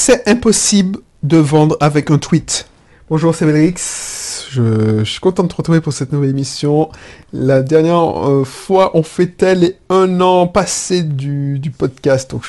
C'est impossible de vendre avec un tweet. Bonjour, c'est Belrix. Je, suis content de te retrouver pour cette nouvelle émission. La dernière euh, fois, on fêtait les un an passé du, podcast. Donc,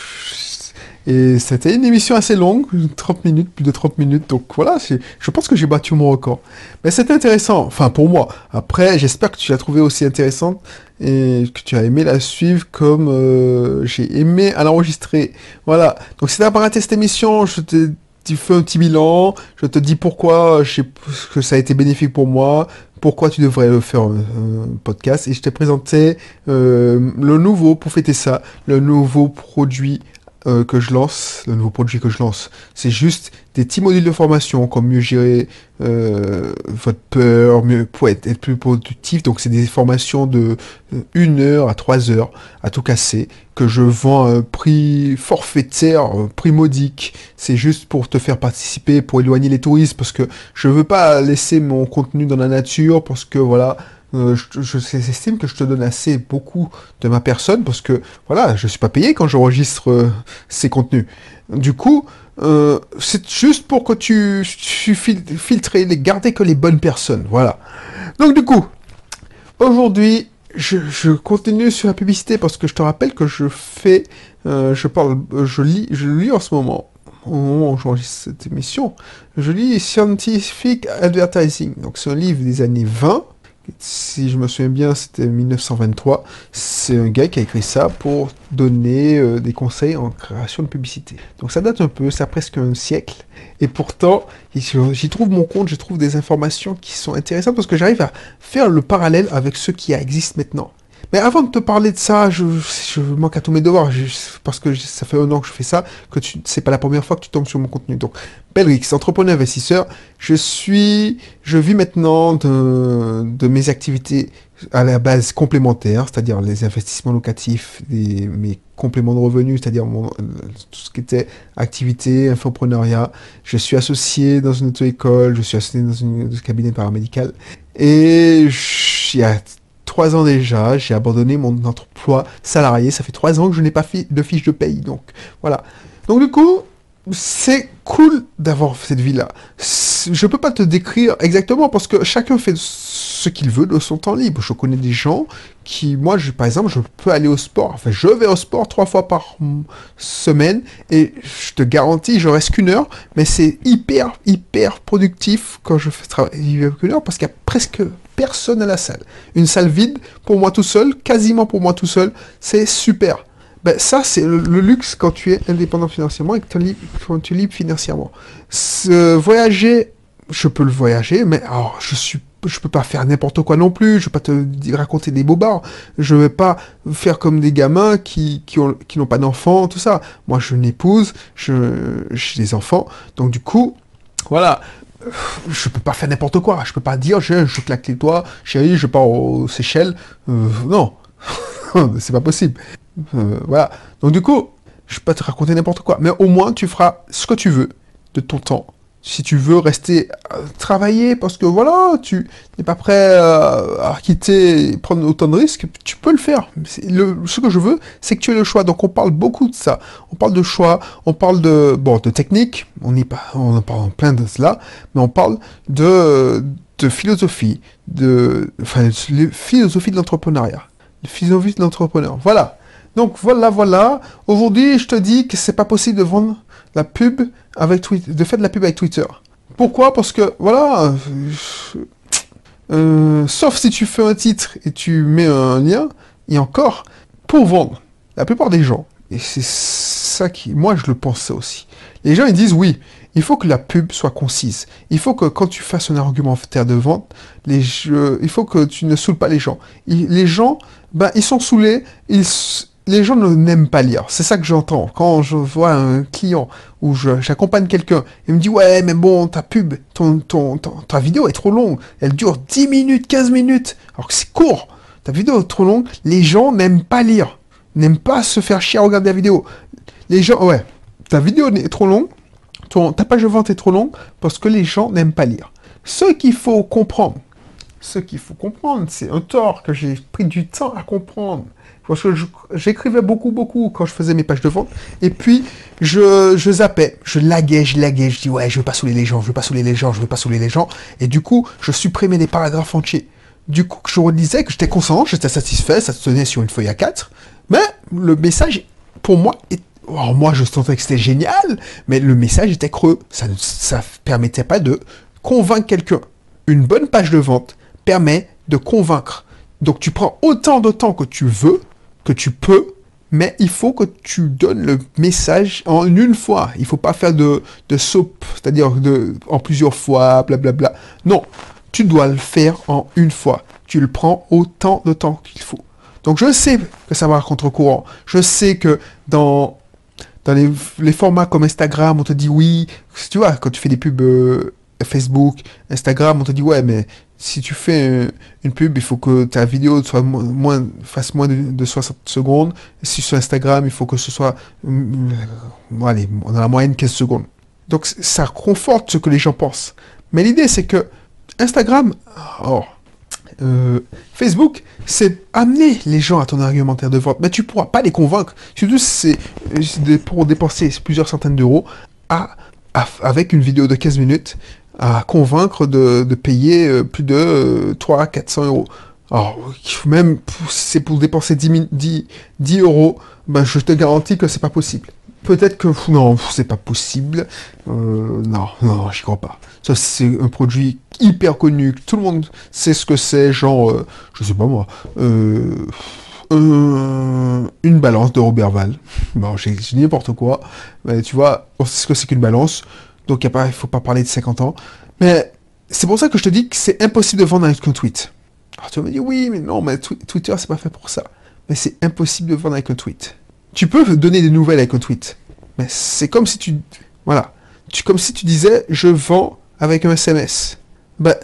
et c'était une émission assez longue, 30 minutes, plus de 30 minutes. Donc voilà, je pense que j'ai battu mon record. Mais c'était intéressant, enfin pour moi. Après, j'espère que tu l'as trouvé aussi intéressante et que tu as aimé la suivre comme euh, j'ai aimé à l'enregistrer. Voilà. Donc si tu n'as pas raté cette émission, je te fais un petit bilan, je te dis pourquoi je sais que ça a été bénéfique pour moi, pourquoi tu devrais faire un, un podcast, et je t'ai présenté euh, le nouveau, pour fêter ça, le nouveau produit euh, que je lance, le nouveau produit que je lance. C'est juste des petits modules de formation, comme mieux gérer euh, votre peur, mieux pour être, plus productif. Donc c'est des formations de euh, une heure à trois heures à tout casser que je vends à un prix forfaitaire, un prix modique. C'est juste pour te faire participer, pour éloigner les touristes, parce que je veux pas laisser mon contenu dans la nature, parce que voilà. Euh, je, je- que je te donne assez beaucoup de ma personne parce que voilà, je suis pas payé quand j'enregistre euh, ces contenus. Du coup, euh, c'est juste pour que tu, tu fil- filtres et les que les bonnes personnes. Voilà. Donc du coup, aujourd'hui, je, je continue sur la publicité parce que je te rappelle que je fais, euh, je parle, je lis, je lis en ce moment, au moment où j'enregistre cette émission, je lis Scientific Advertising. Donc c'est un livre des années 20. Si je me souviens bien, c'était 1923. C'est un gars qui a écrit ça pour donner euh, des conseils en création de publicité. Donc ça date un peu, ça a presque un siècle. Et pourtant, j'y trouve mon compte, je trouve des informations qui sont intéressantes parce que j'arrive à faire le parallèle avec ce qui existe maintenant. Mais avant de te parler de ça, je, manque à tous mes devoirs, parce que ça fait un an que je fais ça, que tu, c'est pas la première fois que tu tombes sur mon contenu. Donc, Belrix, entrepreneur investisseur, je suis, je vis maintenant de, mes activités à la base complémentaires, c'est-à-dire les investissements locatifs, mes compléments de revenus, c'est-à-dire tout ce qui était activité, infopreneuriat. Je suis associé dans une auto-école, je suis associé dans une- un cabinet paramédical. Et il y a trois ans déjà, j'ai abandonné mon emploi salarié. Ça fait trois ans que je n'ai pas fi- de fiche de paye. Donc voilà. Donc du coup, c'est cool d'avoir cette vie-là. Je peux pas te décrire exactement parce que chacun fait ce qu'il veut de son temps libre. Je connais des gens qui, moi, je, par exemple, je peux aller au sport. Enfin, je vais au sport trois fois par semaine et je te garantis, je reste qu'une heure, mais c'est hyper, hyper productif quand je fais travailler avec une heure parce qu'il y a presque personne à la salle. Une salle vide pour moi tout seul, quasiment pour moi tout seul, c'est super. Ben, ça, c'est le, luxe quand tu es indépendant financièrement et que tu quand tu financièrement. Ce- voyager, je peux le voyager, mais alors, je suis je peux pas faire n'importe quoi non plus, je vais pas te raconter des bobards, je vais pas faire comme des gamins qui, qui ont, qui n'ont pas d'enfants, tout ça. Moi, je n'épouse, je, j'ai des enfants, donc du coup, voilà, je peux pas faire n'importe quoi, je peux pas dire, je, je claque les doigts, chérie, je pars aux Seychelles, Euh, non, c'est pas possible. Euh, voilà, donc du coup, je peux pas te raconter n'importe quoi, mais au moins, tu feras ce que tu veux de ton temps. Si tu veux rester euh, travailler parce que voilà, tu n'es pas prêt euh, à quitter prendre autant de risques, tu peux le faire. Le, ce que je veux, c'est que tu aies le choix. Donc on parle beaucoup de ça. On parle de choix, on parle de bon de technique, on n'y pas, on en parle plein de cela, mais on parle de de philosophie, de philosophie de l'entrepreneuriat, philosophie de l'entrepreneur. Voilà. Donc voilà, voilà. Aujourd'hui, je te dis que c'est pas possible de vendre pub avec Twitter, de faire de la pub avec Twitter. Pourquoi? Parce que voilà, euh, sauf si tu fais un titre et tu mets un lien, et encore, pour vendre, la plupart des gens, et c'est ça qui, moi je le pense ça aussi. Les gens ils disent oui, il faut que la pub soit concise. Il faut que quand tu fasses un argumentaire de vente, les jeux, il faut que tu ne saoules pas les gens. Les gens, ben ils sont saoulés, ils, les gens n'aiment pas lire. C'est ça que j'entends. Quand je vois un client ou j'accompagne quelqu'un, il me dit ouais mais bon ta pub, ta vidéo est trop longue. Elle dure 10 minutes, 15 minutes. Alors que c'est court. Ta vidéo est trop longue. Les gens n'aiment pas lire. N'aiment pas se faire chier à regarder la vidéo. Les gens, ouais. Ta vidéo est trop longue. Ton, ta page de vente est trop longue parce que les gens n'aiment pas lire. Ce qu'il faut comprendre, ce qu'il faut comprendre. C'est un tort que j'ai pris du temps à comprendre. Parce que j'écrivais beaucoup, beaucoup quand je faisais mes pages de vente. Et puis, je, je zappais, je laguais, je laguais, je dis ouais, je veux pas saouler les gens, je veux pas saouler les gens, je veux pas saouler les gens. Et du coup, je supprimais des paragraphes entiers. Du coup, je redisais que j'étais conscient, j'étais satisfait, ça se tenait sur une feuille à 4. Mais le message, pour moi, moi, je sentais que c'était génial, mais le message était creux. Ça ne ça permettait pas de convaincre quelqu'un. Une bonne page de vente permet de convaincre. Donc tu prends autant de temps que tu veux que tu peux, mais il faut que tu donnes le message en une fois. Il faut pas faire de, de soupe, c'est-à-dire de, en plusieurs fois, blablabla. Non, tu dois le faire en une fois. Tu le prends autant de temps qu'il faut. Donc je sais que ça va contre-courant. Je sais que dans, dans les, formats comme Instagram, on te dit oui. Tu vois, quand tu fais des pubs euh, Facebook, Instagram, on te dit ouais, mais si tu fais une pub, il faut que ta vidéo soit moins, fasse moins de, 60 secondes. si sur Instagram, il faut que ce soit, euh, allez, dans la moyenne 15 secondes. Donc ça conforte ce que les gens pensent. Mais l'idée, c'est que Instagram, euh, Facebook, c'est amener les gens à ton argumentaire de vente. Mais tu pourras pas les convaincre. Surtout, c'est pour dépenser plusieurs centaines d'euros avec une vidéo de 15 minutes à convaincre de, payer euh, plus de 300 400 euros. Alors, même c'est pour dépenser 10, 10, 10 euros, ben, je te garantis que c'est pas possible. Peut-être que non, c'est pas possible. Euh, non, non, j'y crois pas. Ça, c'est un produit hyper connu. Tout le monde sait ce que c'est. Genre, euh, je sais pas moi, une balance de Robert Val. Bon, j'ai n'importe quoi. Mais tu vois, on sait ce que c'est qu'une balance. Donc, il ne faut pas parler de 50 ans. Mais c'est pour ça que je te dis que c'est impossible de vendre avec un tweet. Alors, tu vas me dire, oui, mais non, mais Twitter, c'est pas fait pour ça. Mais c'est impossible de vendre avec un tweet. Tu peux donner des nouvelles avec un tweet. Mais c'est comme si tu. Voilà. Tu, comme si tu disais, je vends avec un SMS. Ben,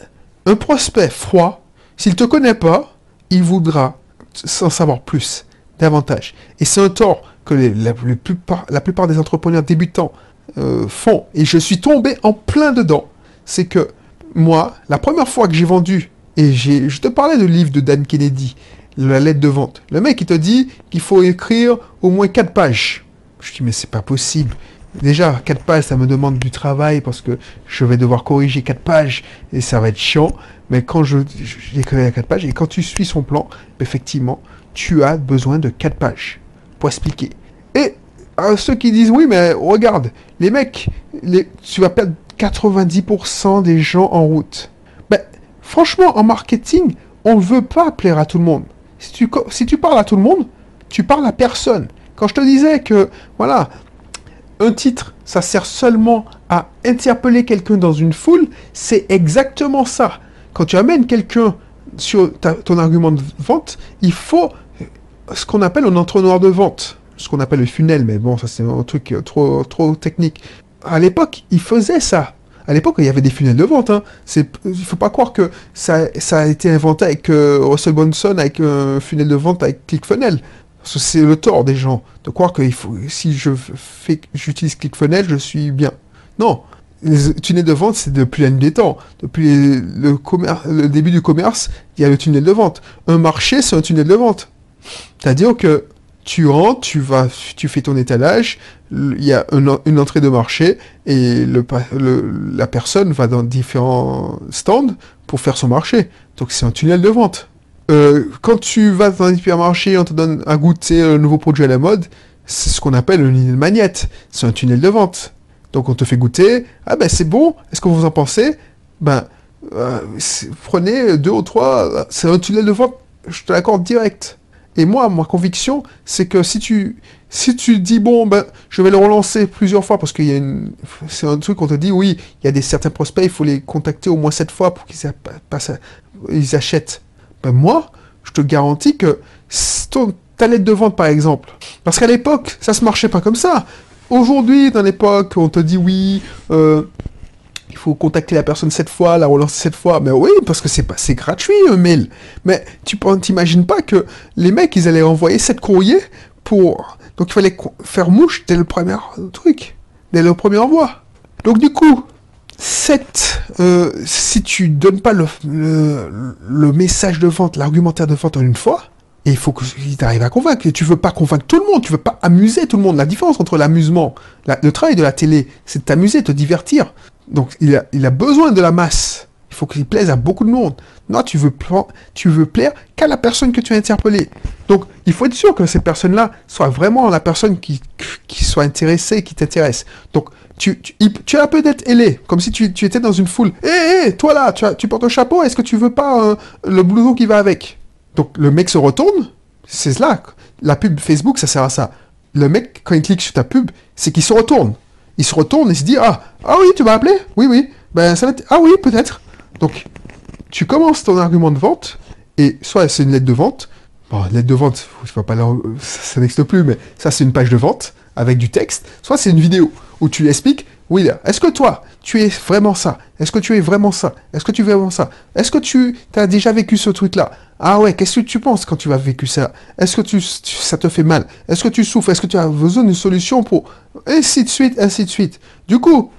un prospect froid, s'il te connaît pas, il voudra s'en savoir plus, davantage. Et c'est un tort que la, plupart, la plupart des entrepreneurs débutants euh, font, et je suis tombé en plein dedans, c'est que moi, la première fois que j'ai vendu, et j'ai, je te parlais de livre de Dan Kennedy, la lettre de vente. Le mec, il te dit qu'il faut écrire au moins 4 pages. Je dis, mais c'est pas possible. Déjà, 4 pages, ça me demande du travail parce que je vais devoir corriger 4 pages et ça va être chiant. Mais quand je, j'écris à 4 pages et quand tu suis son plan, effectivement, tu as besoin de 4 pages pour expliquer. Et à ceux qui disent oui, mais regarde, les mecs, les, tu vas perdre 90% des gens en route. Ben, franchement, en marketing, on ne veut pas plaire à tout le monde. Si tu, si tu parles à tout le monde, tu parles à personne. Quand je te disais que, voilà, un titre, ça sert seulement à interpeller quelqu'un dans une foule, c'est exactement ça. Quand tu amènes quelqu'un sur ton argument de vente, il faut ce qu'on appelle un entonnoir de vente ce qu'on appelle le funnel, mais bon, ça c'est un truc euh, trop, trop technique. À l'époque, ils faisaient ça. À l'époque, il y avait des funnels de vente. Hein. Il ne faut pas croire que ça, ça a été inventé avec euh, Russell Bonson, avec un funnel de vente avec ClickFunnels. C'est le tort des gens de croire que il si je fais, j'utilise ClickFunnels, je suis bien. Non, les tunnels de vente, c'est depuis la nuit des temps. Depuis le début du commerce, il y a le tunnel de vente. Un marché, c'est un tunnel de vente. C'est-à-dire que tu rentres, tu vas, tu fais ton étalage, il y a une, entrée de marché et la personne va dans différents stands pour faire son marché. Donc c'est un tunnel de vente. Euh, quand tu vas dans un hypermarché, on te donne à goûter un nouveau produit à la mode, c'est ce qu'on appelle une magnète. C'est un tunnel de vente. Donc on te fait goûter, ah ben c'est bon, est-ce que vous en pensez? Ben euh, prenez deux ou trois, c'est un tunnel de vente, je te l'accorde direct. Et moi, ma conviction, c'est que si tu, si tu dis, bon, ben, je vais le relancer plusieurs fois, parce qu'il c'est un truc qu'on te dit, oui, il y a des certains prospects, il faut les contacter au moins sept fois pour qu'ils ils achètent. Ben, moi, je te garantis que ta lettre de vente, par exemple, parce qu'à l'époque, ça se marchait pas comme ça. Aujourd'hui, dans l'époque, on te dit, oui, euh, il faut contacter la personne cette fois, la relancer cette fois. Mais oui, parce que c'est pas, gratuit un mail. Mais tu t'imagines pas que les mecs, ils allaient envoyer cette courrier pour. Donc il fallait faire mouche dès le premier truc, dès le premier envoi. Donc du coup, cette, euh, si tu donnes pas le, le, message de vente, l'argumentaire de vente en une fois, et il faut que tu arrives à convaincre. Tu veux pas convaincre tout le monde, tu veux pas amuser tout le monde. La différence entre l'amusement, le travail de la télé, c'est de t'amuser, de te divertir. Donc il a, il a besoin de la masse. Il faut qu'il plaise à beaucoup de monde. Non, tu veux, tu veux plaire qu'à la personne que tu as interpellée. Donc il faut être sûr que cette personne-là soit vraiment la personne qui, qui soit intéressée, qui t'intéresse. Donc tu, tu, tu as peut-être ailé, comme si tu, étais dans une foule. Hé, hé, toi là, tu, as, tu portes un chapeau, est-ce que tu veux pas euh, le blouson qui va avec? Donc le mec se retourne, c'est cela. La pub Facebook, ça sert à ça. Le mec, quand il clique sur ta pub, c'est qu'il se retourne. Il se retourne et se dit Ah, ah oui, tu m'as appelé? Oui, oui. Ben, ça va Ah oui, peut-être. Donc, tu commences ton argument de vente, et soit c'est une lettre de vente. Bon, lettre de vente, je peux pas ça, n'existe plus, mais ça, c'est une page de vente avec du texte. Soit c'est une vidéo où tu expliques oui, est-ce que toi, tu es vraiment ça? Est-ce que tu es vraiment ça? Est-ce que tu es vraiment ça? Est-ce que tu as déjà vécu ce truc-là? Ah ouais, qu'est-ce que tu penses quand tu as vécu ça? Est-ce que tu, ça te fait mal? Est-ce que tu souffres? Est-ce que tu as besoin d'une solution pour... Ainsi de suite, ainsi de suite. Du coup,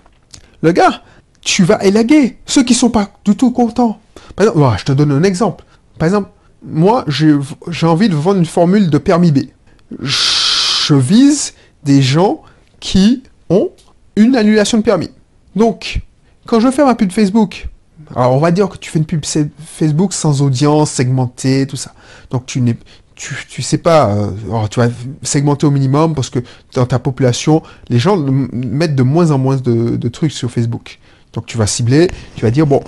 le gars, tu vas élaguer ceux qui sont pas du tout contents. Exemple, je te donne un exemple. Par exemple, moi, j'ai envie de vendre une formule de permis B. Je vise des gens qui ont une annulation de permis. Donc, quand je fais ma pub Facebook, alors on va dire que tu fais une pub Facebook sans audience, segmentée, tout ça. Donc tu n'es tu, tu sais pas, euh, tu vas segmenter au minimum parce que dans ta population, les gens mettent de moins en moins de, de trucs sur Facebook. Donc tu vas cibler, tu vas dire, bon,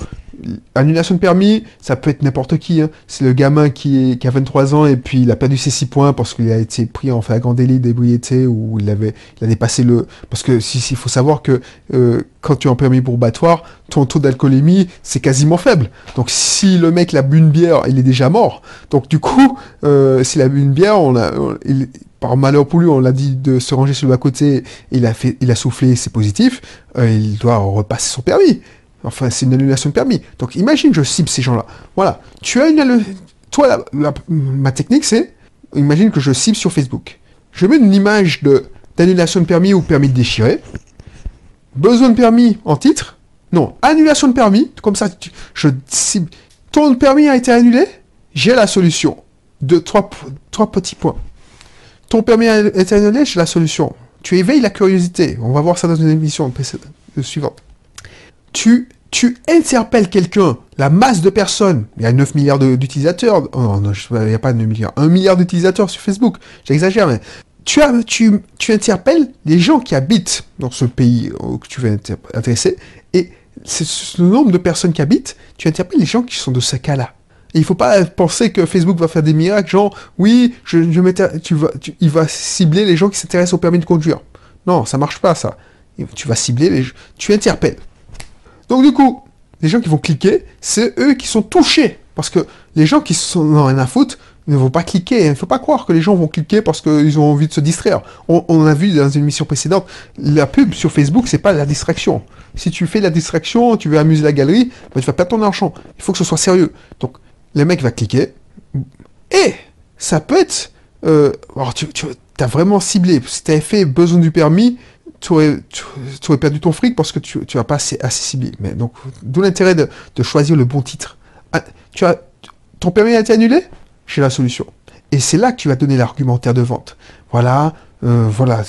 annulation de permis, ça peut être n'importe qui. Hein. C'est le gamin qui, est, a 23 ans et puis il a perdu ses 6 points parce qu'il a été pris en flagrant délit d'ébriété ou il avait il a dépassé le... Parce que si, il faut savoir que euh, quand tu es en permis probatoire, ton taux d'alcoolémie, c'est quasiment faible. Donc si le mec l'a bu une bière, il est déjà mort. Donc du coup, euh, s'il a bu une bière, on a, il, par malheur pour lui, on l'a dit de se ranger sur le bas-côté, il a fait, il a soufflé, c'est positif, euh, il doit repasser son permis. Enfin, c'est une annulation de permis. Donc imagine, je cible ces gens-là. Voilà. Tu as une Toi, ma technique, c'est, imagine que je cible sur Facebook. Je mets une image de d'annulation de permis ou permis de déchirer. Besoin de permis en titre? Non, annulation de permis. Comme ça, je cible. Ton permis a été annulé? J'ai la solution. De trois, trois petits points. Ton permis a été annulé, j'ai la solution. Tu éveilles la curiosité. On va voir ça dans une émission suivante tu, interpelles quelqu'un, la masse de personnes, il y a 9 milliards d'utilisateurs, oh non, il n'y a pas 9 milliards, 1 milliard d'utilisateurs sur Facebook, j'exagère, mais tu, interpelles les gens qui habitent dans ce pays que tu veux intéresser, et c'est le nombre de personnes qui habitent, tu interpelles les gens qui sont de ce cas-là. Et il faut pas penser que Facebook va faire des miracles, genre, oui, je, tu vas, il va cibler les gens qui s'intéressent au permis de conduire. Non, ça marche pas, ça. Tu vas cibler les tu interpelles. Donc du coup, les gens qui vont cliquer, c'est eux qui sont touchés. Parce que les gens qui sont dans rien à foutre ne vont pas cliquer. Il ne faut pas croire que les gens vont cliquer parce qu'ils ont envie de se distraire. On, a vu dans une émission précédente, la pub sur Facebook, c'est pas la distraction. Si tu fais la distraction, tu veux amuser la galerie, bah, tu vas perdre ton argent. Il faut que ce soit sérieux. Donc, le mec va cliquer. Et ça peut être... Euh, tu, tu as vraiment ciblé. Si tu avais fait besoin du permis, tu aurais, perdu ton fric parce que tu n'as pas assez, assez Mais donc, d'où l'intérêt de, choisir le bon titre. Ah, ton permis a été annulé? J'ai la solution. Et c'est là que tu vas donner l'argumentaire de vente. Voilà, euh, voilà,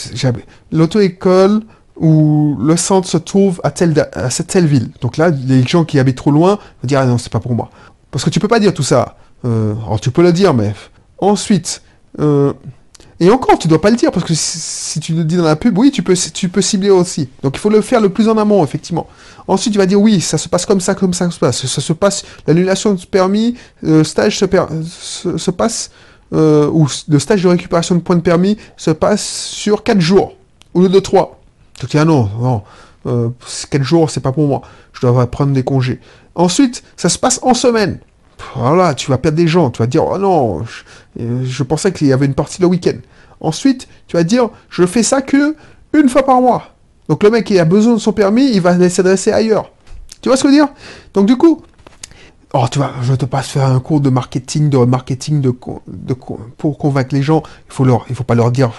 l'auto-école où le centre se trouve à telle, cette telle ville. Donc là, les gens qui habitent trop loin vont dire, ah non, c'est pas pour moi. Parce que tu peux pas dire tout ça. Euh, alors tu peux le dire, mais ensuite, euh, et encore, tu dois pas le dire, parce que si, tu le dis dans la pub, oui, tu peux, tu peux cibler aussi. Donc il faut le faire le plus en amont, effectivement. Ensuite, tu vas dire, oui, ça se passe comme ça, comme ça, ça se passe. Ça se passe, l'annulation de permis, le stage se, se, passe, euh, ou le stage de récupération de points de permis se passe sur 4 jours, au lieu de 3. Tu dis, ah non, non, euh, 4 jours, c'est pas pour moi. Je dois prendre des congés. Ensuite, ça se passe en semaine voilà, tu vas perdre des gens, tu vas dire, oh non, je, pensais qu'il y avait une partie le week-end. Ensuite, tu vas dire, je fais ça que une fois par mois. Donc le mec qui a besoin de son permis, il va s'adresser ailleurs. Tu vois ce que je veux dire? Donc du coup, oh, tu vois, je te passe faire un cours de marketing, de marketing de, pour convaincre les gens. Il faut leur, il faut pas leur dire,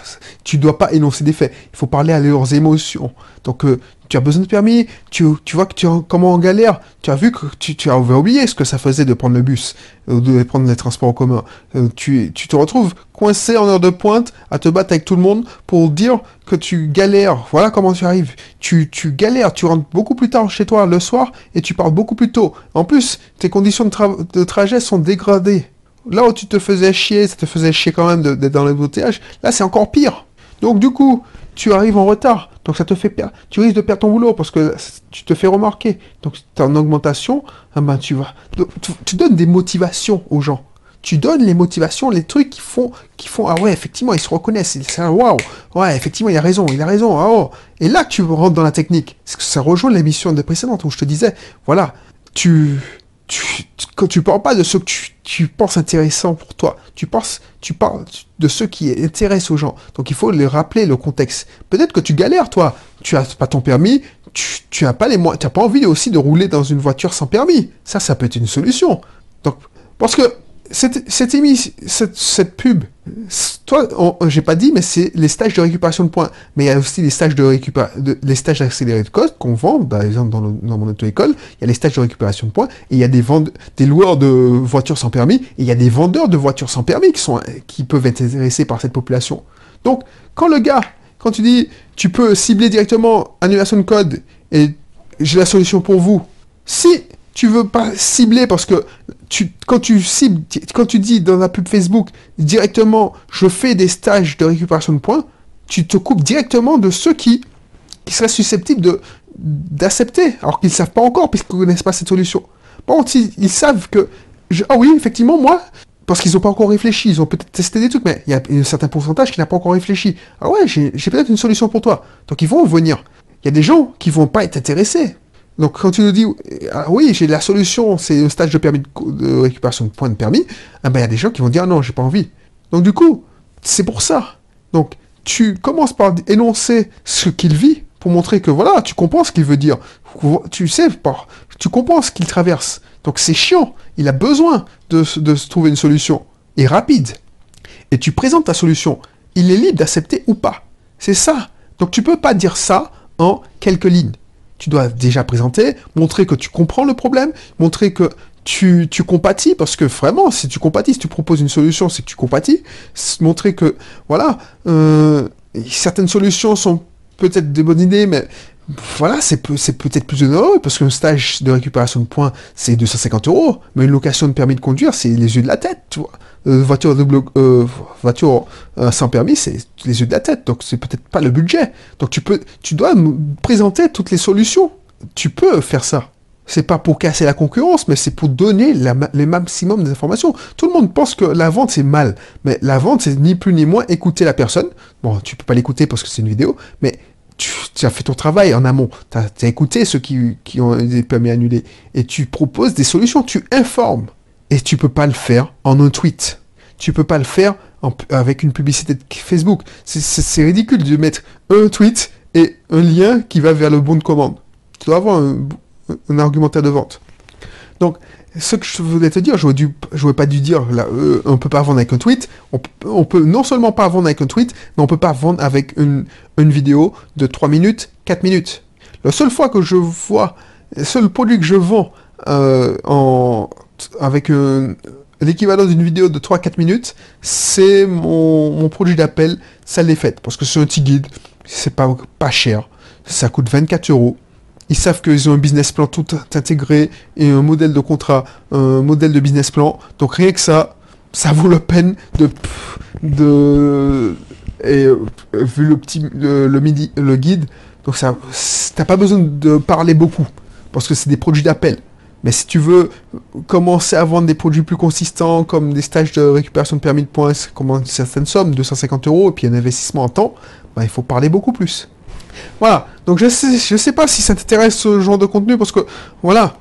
tu dois pas énoncer des faits. Il faut parler à leurs émotions. Donc euh, tu as besoin de permis, tu, tu vois que tu comment en galère, tu as vu que tu, tu as oublié ce que ça faisait de prendre le bus, ou de prendre les transports en commun. Euh, tu, te retrouves coincé en heure de pointe à te battre avec tout le monde pour dire que tu galères. Voilà comment tu arrives. Tu, tu galères, tu rentres beaucoup plus tard chez toi le soir et tu pars beaucoup plus tôt. En plus, tes conditions de, tra- de trajet sont dégradées. Là où tu te faisais chier, ça te faisait chier quand même d'être dans l'embouteillage, là c'est encore pire. Donc du coup, tu arrives en retard, donc ça te fait perdre. Tu risques de perdre ton boulot parce que tu te fais remarquer. Donc tu en augmentation, ah ben tu vas. tu, donnes des motivations aux gens. Tu donnes les motivations, les trucs qui font, qui font ah ouais effectivement ils se reconnaissent, c'est un waouh, ouais effectivement il a raison, il a raison, ah oh. Et là tu rentres dans la technique. Ça rejoint l'émission de précédente où je te disais, voilà, tu- tu parles pas de ce que tu, penses intéressant pour toi, tu penses, tu parles de ce qui intéresse aux gens. Donc il faut les rappeler le contexte. Peut-être que tu galères toi, tu as pas ton permis, tu, tu as pas les moyens, tu as pas envie aussi de rouler dans une voiture sans permis. Ça, ça peut être une solution. Donc parce que cette, cette, émission, cette, pub, toi, j'ai pas dit, mais c'est les stages de récupération de points. Mais il y a aussi les stages de récupération, les stages accélérés de code qu'on vend, par exemple dans, dans mon auto-école, il y a les stages de récupération de points, et il y a des vende- des loueurs de voitures sans permis, et il y a des vendeurs de voitures sans permis qui sont, qui peuvent être intéressés par cette population. Donc, quand le gars, quand tu dis, tu peux cibler directement annulation de code, et j'ai la solution pour vous, si tu veux pas cibler parce que tu, quand tu cibles, quand tu dis dans la pub Facebook directement, je fais des stages de récupération de points, tu te coupes directement de ceux qui, qui seraient susceptibles d'accepter, alors qu'ils savent pas encore puisqu'ils connaissent pas cette solution. Par contre, ils, savent que, ah oui, effectivement, moi, parce qu'ils ont pas encore réfléchi, ils ont peut-être testé des trucs, mais il y a un certain pourcentage qui n'a pas encore réfléchi. Ah ouais, j'ai peut-être une solution pour toi. Donc ils vont venir. Il y a des gens qui vont pas être intéressés. Donc quand tu nous dis, ah oui, j'ai la solution, c'est un stage de permis de, récupération de points de permis, ah ben il y a des gens qui vont dire, ah non, j'ai pas envie. Donc du coup, c'est pour ça. Donc tu commences par énoncer ce qu'il vit pour montrer que voilà, tu comprends ce qu'il veut dire. Tu sais, tu comprends ce qu'il traverse. Donc c'est chiant. Il a besoin de se trouver une solution et rapide. Et tu présentes ta solution. Il est libre d'accepter ou pas. C'est ça. Donc tu peux pas dire ça en quelques lignes. Tu dois déjà présenter, montrer que tu comprends le problème, montrer que tu, compatis, parce que vraiment, si tu compatis, si tu proposes une solution, c'est que tu compatis. Montrer que, voilà, euh, certaines solutions sont peut-être des bonnes idées, mais voilà, c'est peu- c'est peut-être plus onéreux, parce qu'un stage de récupération de points, c'est 250 euros, mais une location de permis de conduire, c'est les yeux de la tête, tu vois. Euh, voiture euh, voiture euh, sans permis, c'est les yeux de la tête, donc c'est peut-être pas le budget. Donc tu peux, tu dois présenter toutes les solutions. Tu peux faire ça. C'est pas pour casser la concurrence, mais c'est pour donner la les maximum d'informations. Tout le monde pense que la vente c'est mal, mais la vente c'est ni plus ni moins écouter la personne. Bon, tu peux pas l'écouter parce que c'est une vidéo, mais tu, as fait ton travail en amont. Tu as, écouté ceux qui, ont des permis annulés et tu proposes des solutions. Tu informes. Et tu peux pas le faire en un tweet. Tu peux pas le faire avec une publicité de Facebook. C'est ridicule de mettre un tweet et un lien qui va vers le bon de commande. Tu dois avoir un, un argumentaire de vente. Donc, ce que je voulais te dire, dû, j'aurais pas dû dire, là, euh, on peut pas vendre avec un tweet. On, on peut non seulement pas vendre avec un tweet, mais on peut pas vendre avec une, vidéo de 3 minutes, 4 minutes. La seule fois que je vois, le seul produit que je vends euh, avec l'équivalent d'une vidéo de 3-4 minutes, c'est mon, produit d'appel, ça l'est fait. Parce que c'est un petit guide, c'est pas cher, ça coûte 24 euros. Ils savent qu'ils ont un business plan tout intégré et un modèle de contrat, un modèle de business plan. Donc rien que ça, ça vaut la peine de de et euh, vu le petit le, midi le guide. Donc ça, t'as pas besoin de parler beaucoup parce que c'est des produits d'appel. Mais si tu veux commencer à vendre des produits plus consistants, comme des stages de récupération de permis de points, comme une certaine somme, 250 euros, et puis un investissement en temps, bah, il faut parler beaucoup plus. Voilà, donc je sais, je sais pas si ça t'intéresse ce genre de contenu, parce que, voilà,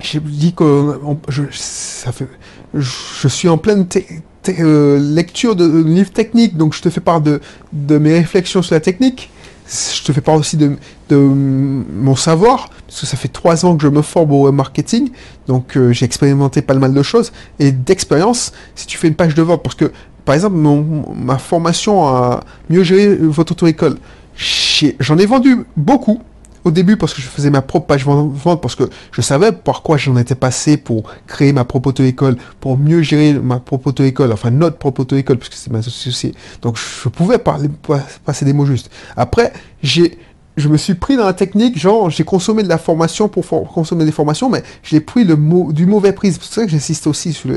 j'ai dit que je, ça fait, je, suis en pleine euh, lecture de livres techniques, donc je te fais part de, de mes réflexions sur la technique. Je te fais part aussi de, de mon savoir, parce que ça fait trois ans que je me forme au marketing, donc euh, j'ai expérimenté pas mal de choses, et d'expérience, si tu fais une page de vente, parce que, par exemple, ma formation à mieux gérer votre auto-école, j'en ai vendu beaucoup, au début parce que je faisais ma propre page vente, parce que je savais par quoi j'en étais passé pour créer ma propre auto-école, pour mieux gérer ma propre auto-école, enfin notre propre auto-école, puisque c'est ma société. Donc je pouvais parler, passer des mots justes. Après, j'ai je me suis pris dans la technique, genre j'ai consommé de la formation pour consommer des formations, mais j'ai pris le mot du mauvais prisme. C'est pour ça que j'insiste aussi sur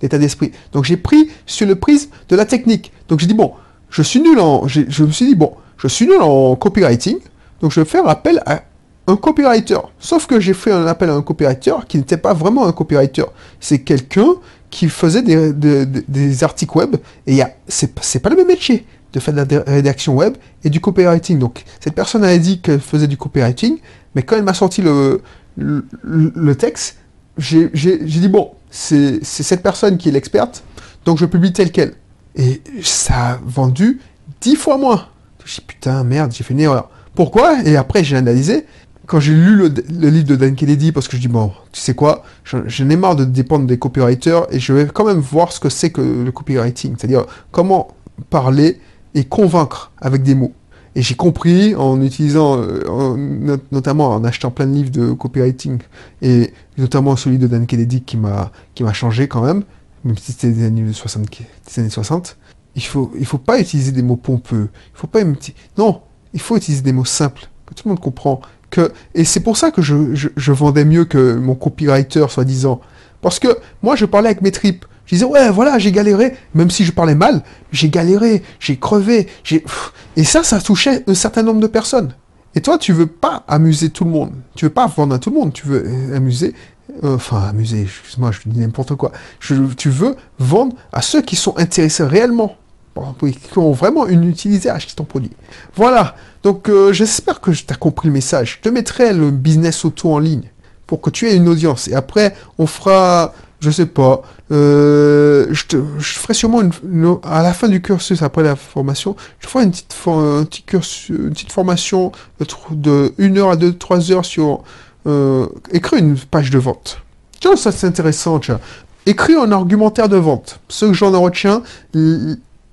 l'état d'esprit. Donc j'ai pris sur le prisme de la technique. Donc j'ai dit bon, je suis nul en, je me suis dit bon, je suis nul en copywriting, donc je vais faire appel à un copywriter. Sauf que j'ai fait un appel à un copywriter qui n'était pas vraiment un copywriter. C'est quelqu'un qui faisait des, articles web et c'est pas le même métier de faire de la rédaction web et du copywriting. Donc cette personne a dit qu'elle faisait du copywriting, mais quand elle m'a sorti le, le, texte, j'ai dit bon, c'est cette personne qui est l'experte, donc je publie tel quel. Et ça a vendu dix fois moins. Je dit putain, merde, j'ai fait une erreur. Pourquoi? Et après, j'ai analysé. Quand j'ai lu le, livre de Dan Kennedy, parce que je dis, bon, tu sais quoi, j'en ai marre de dépendre des copywriters et je vais quand même voir ce que c'est que le copywriting. C'est-à-dire, comment parler et convaincre avec des mots. Et j'ai compris en utilisant, euh, notamment en achetant plein de livres de copywriting, et notamment celui de Dan Kennedy qui m'a changé quand même, même si c'était des années 60, des années 60. Il faut il faut pas utiliser des mots pompeux. Il faut pas non, il faut utiliser des mots simples que tout le monde comprend. Et c'est pour ça que je, je, je vendais mieux que mon copywriter soi-disant, parce que moi je parlais avec mes tripes. Je disais, ouais, voilà, j'ai galéré, même si je parlais mal, j'ai galéré, j'ai crevé, j'ai... Et ça, ça touchait un certain nombre de personnes. Et toi, tu veux pas amuser tout le monde. Tu veux pas vendre à tout le monde, tu veux euh, amuser... Euh, enfin, amuser, excuse-moi, je dis n'importe quoi. tu veux vendre à ceux qui sont intéressés réellement, qui ont vraiment une utilité à acheter ton produit. Voilà, donc euh, j'espère que tu as compris le message. Je te mettrai le business auto en ligne pour que tu aies une audience. Et après, on fera je sais pas. Euh, je, ferai sûrement une, à la fin du cursus, après la formation, je ferai une petite formation de 1 heure à 2, 3 heures sur euh, écrire une page de vente. Tiens, ça c'est intéressant, tiens. Écrire un argumentaire de vente. Ce que j'en retiens,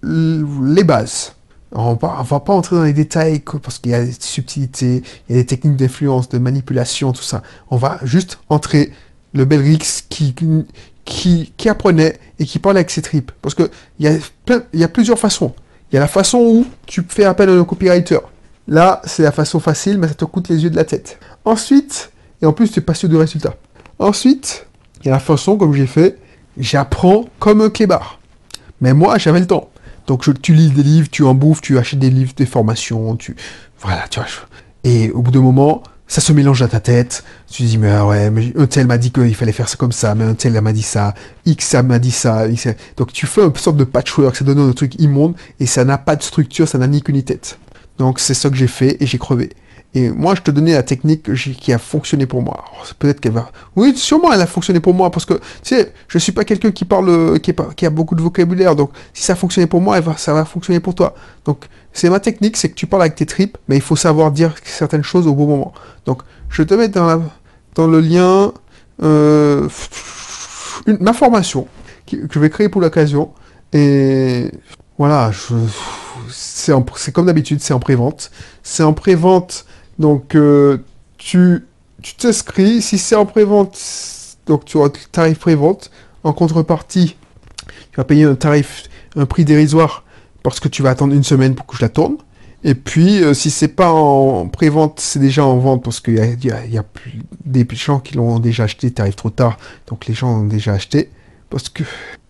les bases. On va, va pas entrer dans les détails parce qu'il y a des subtilités, il y a des techniques d'influence, de manipulation, tout ça. On va juste entrer le Belrix qui, qui, qui apprenait et qui parlait avec ses tripes. Parce que il y, a plusieurs façons. Il y a la façon où tu fais appel à un copywriter. Là, c'est la façon facile, mais ça te coûte les yeux de la tête. Ensuite, et en plus, tu es pas sûr du résultat. Ensuite, il y a la façon, comme j'ai fait, j'apprends comme un clébard. Mais moi, j'avais le temps. Donc, je, tu lis des livres, tu en bouffes, tu achètes des livres, des formations, tu... Voilà, tu vois. Et au bout d'un moment, ça se mélange à ta tête. Tu te dis, mais ah ouais, un tel m'a dit qu'il fallait faire ça comme ça, mais un tel m'a dit ça, X m'a dit ça. Donc tu fais une sorte de patchwork, ça donne un truc immonde, et ça n'a pas de structure, ça n'a ni qu'une tête. Donc c'est ça que j'ai fait, et j'ai crevé. Et moi, je te donnais la technique qui a fonctionné pour moi. Peut-être qu'elle va... Oui, sûrement, elle a fonctionné pour moi, parce que, tu sais, je suis pas quelqu'un qui parle, qui, a beaucoup de vocabulaire, donc si ça a fonctionné pour moi, ça va fonctionner pour toi. Donc, c'est ma technique, c'est que tu parles avec tes tripes, mais il faut savoir dire certaines choses au bon moment. Donc, je te mets dans, dans le lien euh, ma formation que je vais créer pour l'occasion. Et voilà, c'est comme d'habitude, c'est en pré-vente. C'est en pré-vente donc, euh, tu t'inscris. Si c'est en pré-vente, donc tu auras le tarif pré-vente. En contrepartie, tu vas payer un tarif, un prix dérisoire parce que tu vas attendre une semaine pour que je la tourne. Et puis, euh, si c'est pas en pré-vente, c'est déjà en vente parce qu'il y a, des gens qui l'ont déjà acheté, tarif trop tard, donc les gens ont déjà acheté. Parce que,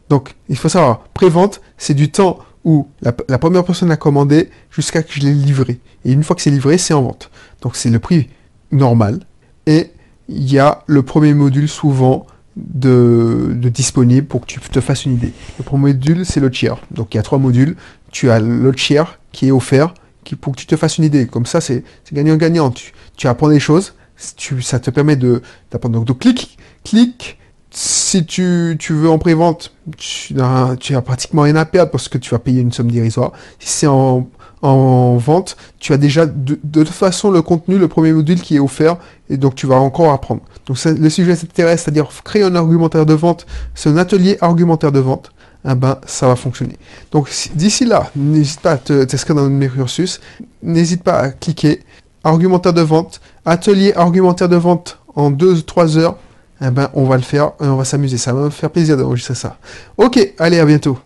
donc, il faut savoir, pré-vente, c'est du temps où la, première personne a commandé jusqu'à que je l'ai livré. Et une fois que c'est livré, c'est en vente. Donc c'est le prix normal. Et il y a le premier module souvent de, disponible pour que tu te fasses une idée. Le premier module, c'est le tiers. Donc il y a trois modules. Tu as le tiers qui est offert qui, pour que tu te fasses une idée. Comme ça, c'est gagnant-gagnant. Tu, apprends des choses. Tu, ça te permet d'apprendre. Donc, clique, clique. Si tu, tu veux en pré-vente, tu, tu, as pratiquement rien à perdre parce que tu vas payer une somme dérisoire. Si c'est en, en vente, tu as déjà de, toute façon le contenu, le premier module qui est offert, et donc tu vas encore apprendre. Donc le sujet s'intéresse, c'est-à-dire créer un argumentaire de vente, c'est un atelier argumentaire de vente, eh ben ça va fonctionner. Donc d'ici là, n'hésite pas à t'inscrire dans mes cursus, n'hésite pas à cliquer, argumentaire de vente, atelier argumentaire de vente en 2-3 heures, eh ben, on va le faire et on va s'amuser. Ça va me faire plaisir d'enregistrer ça. Ok, allez, à bientôt.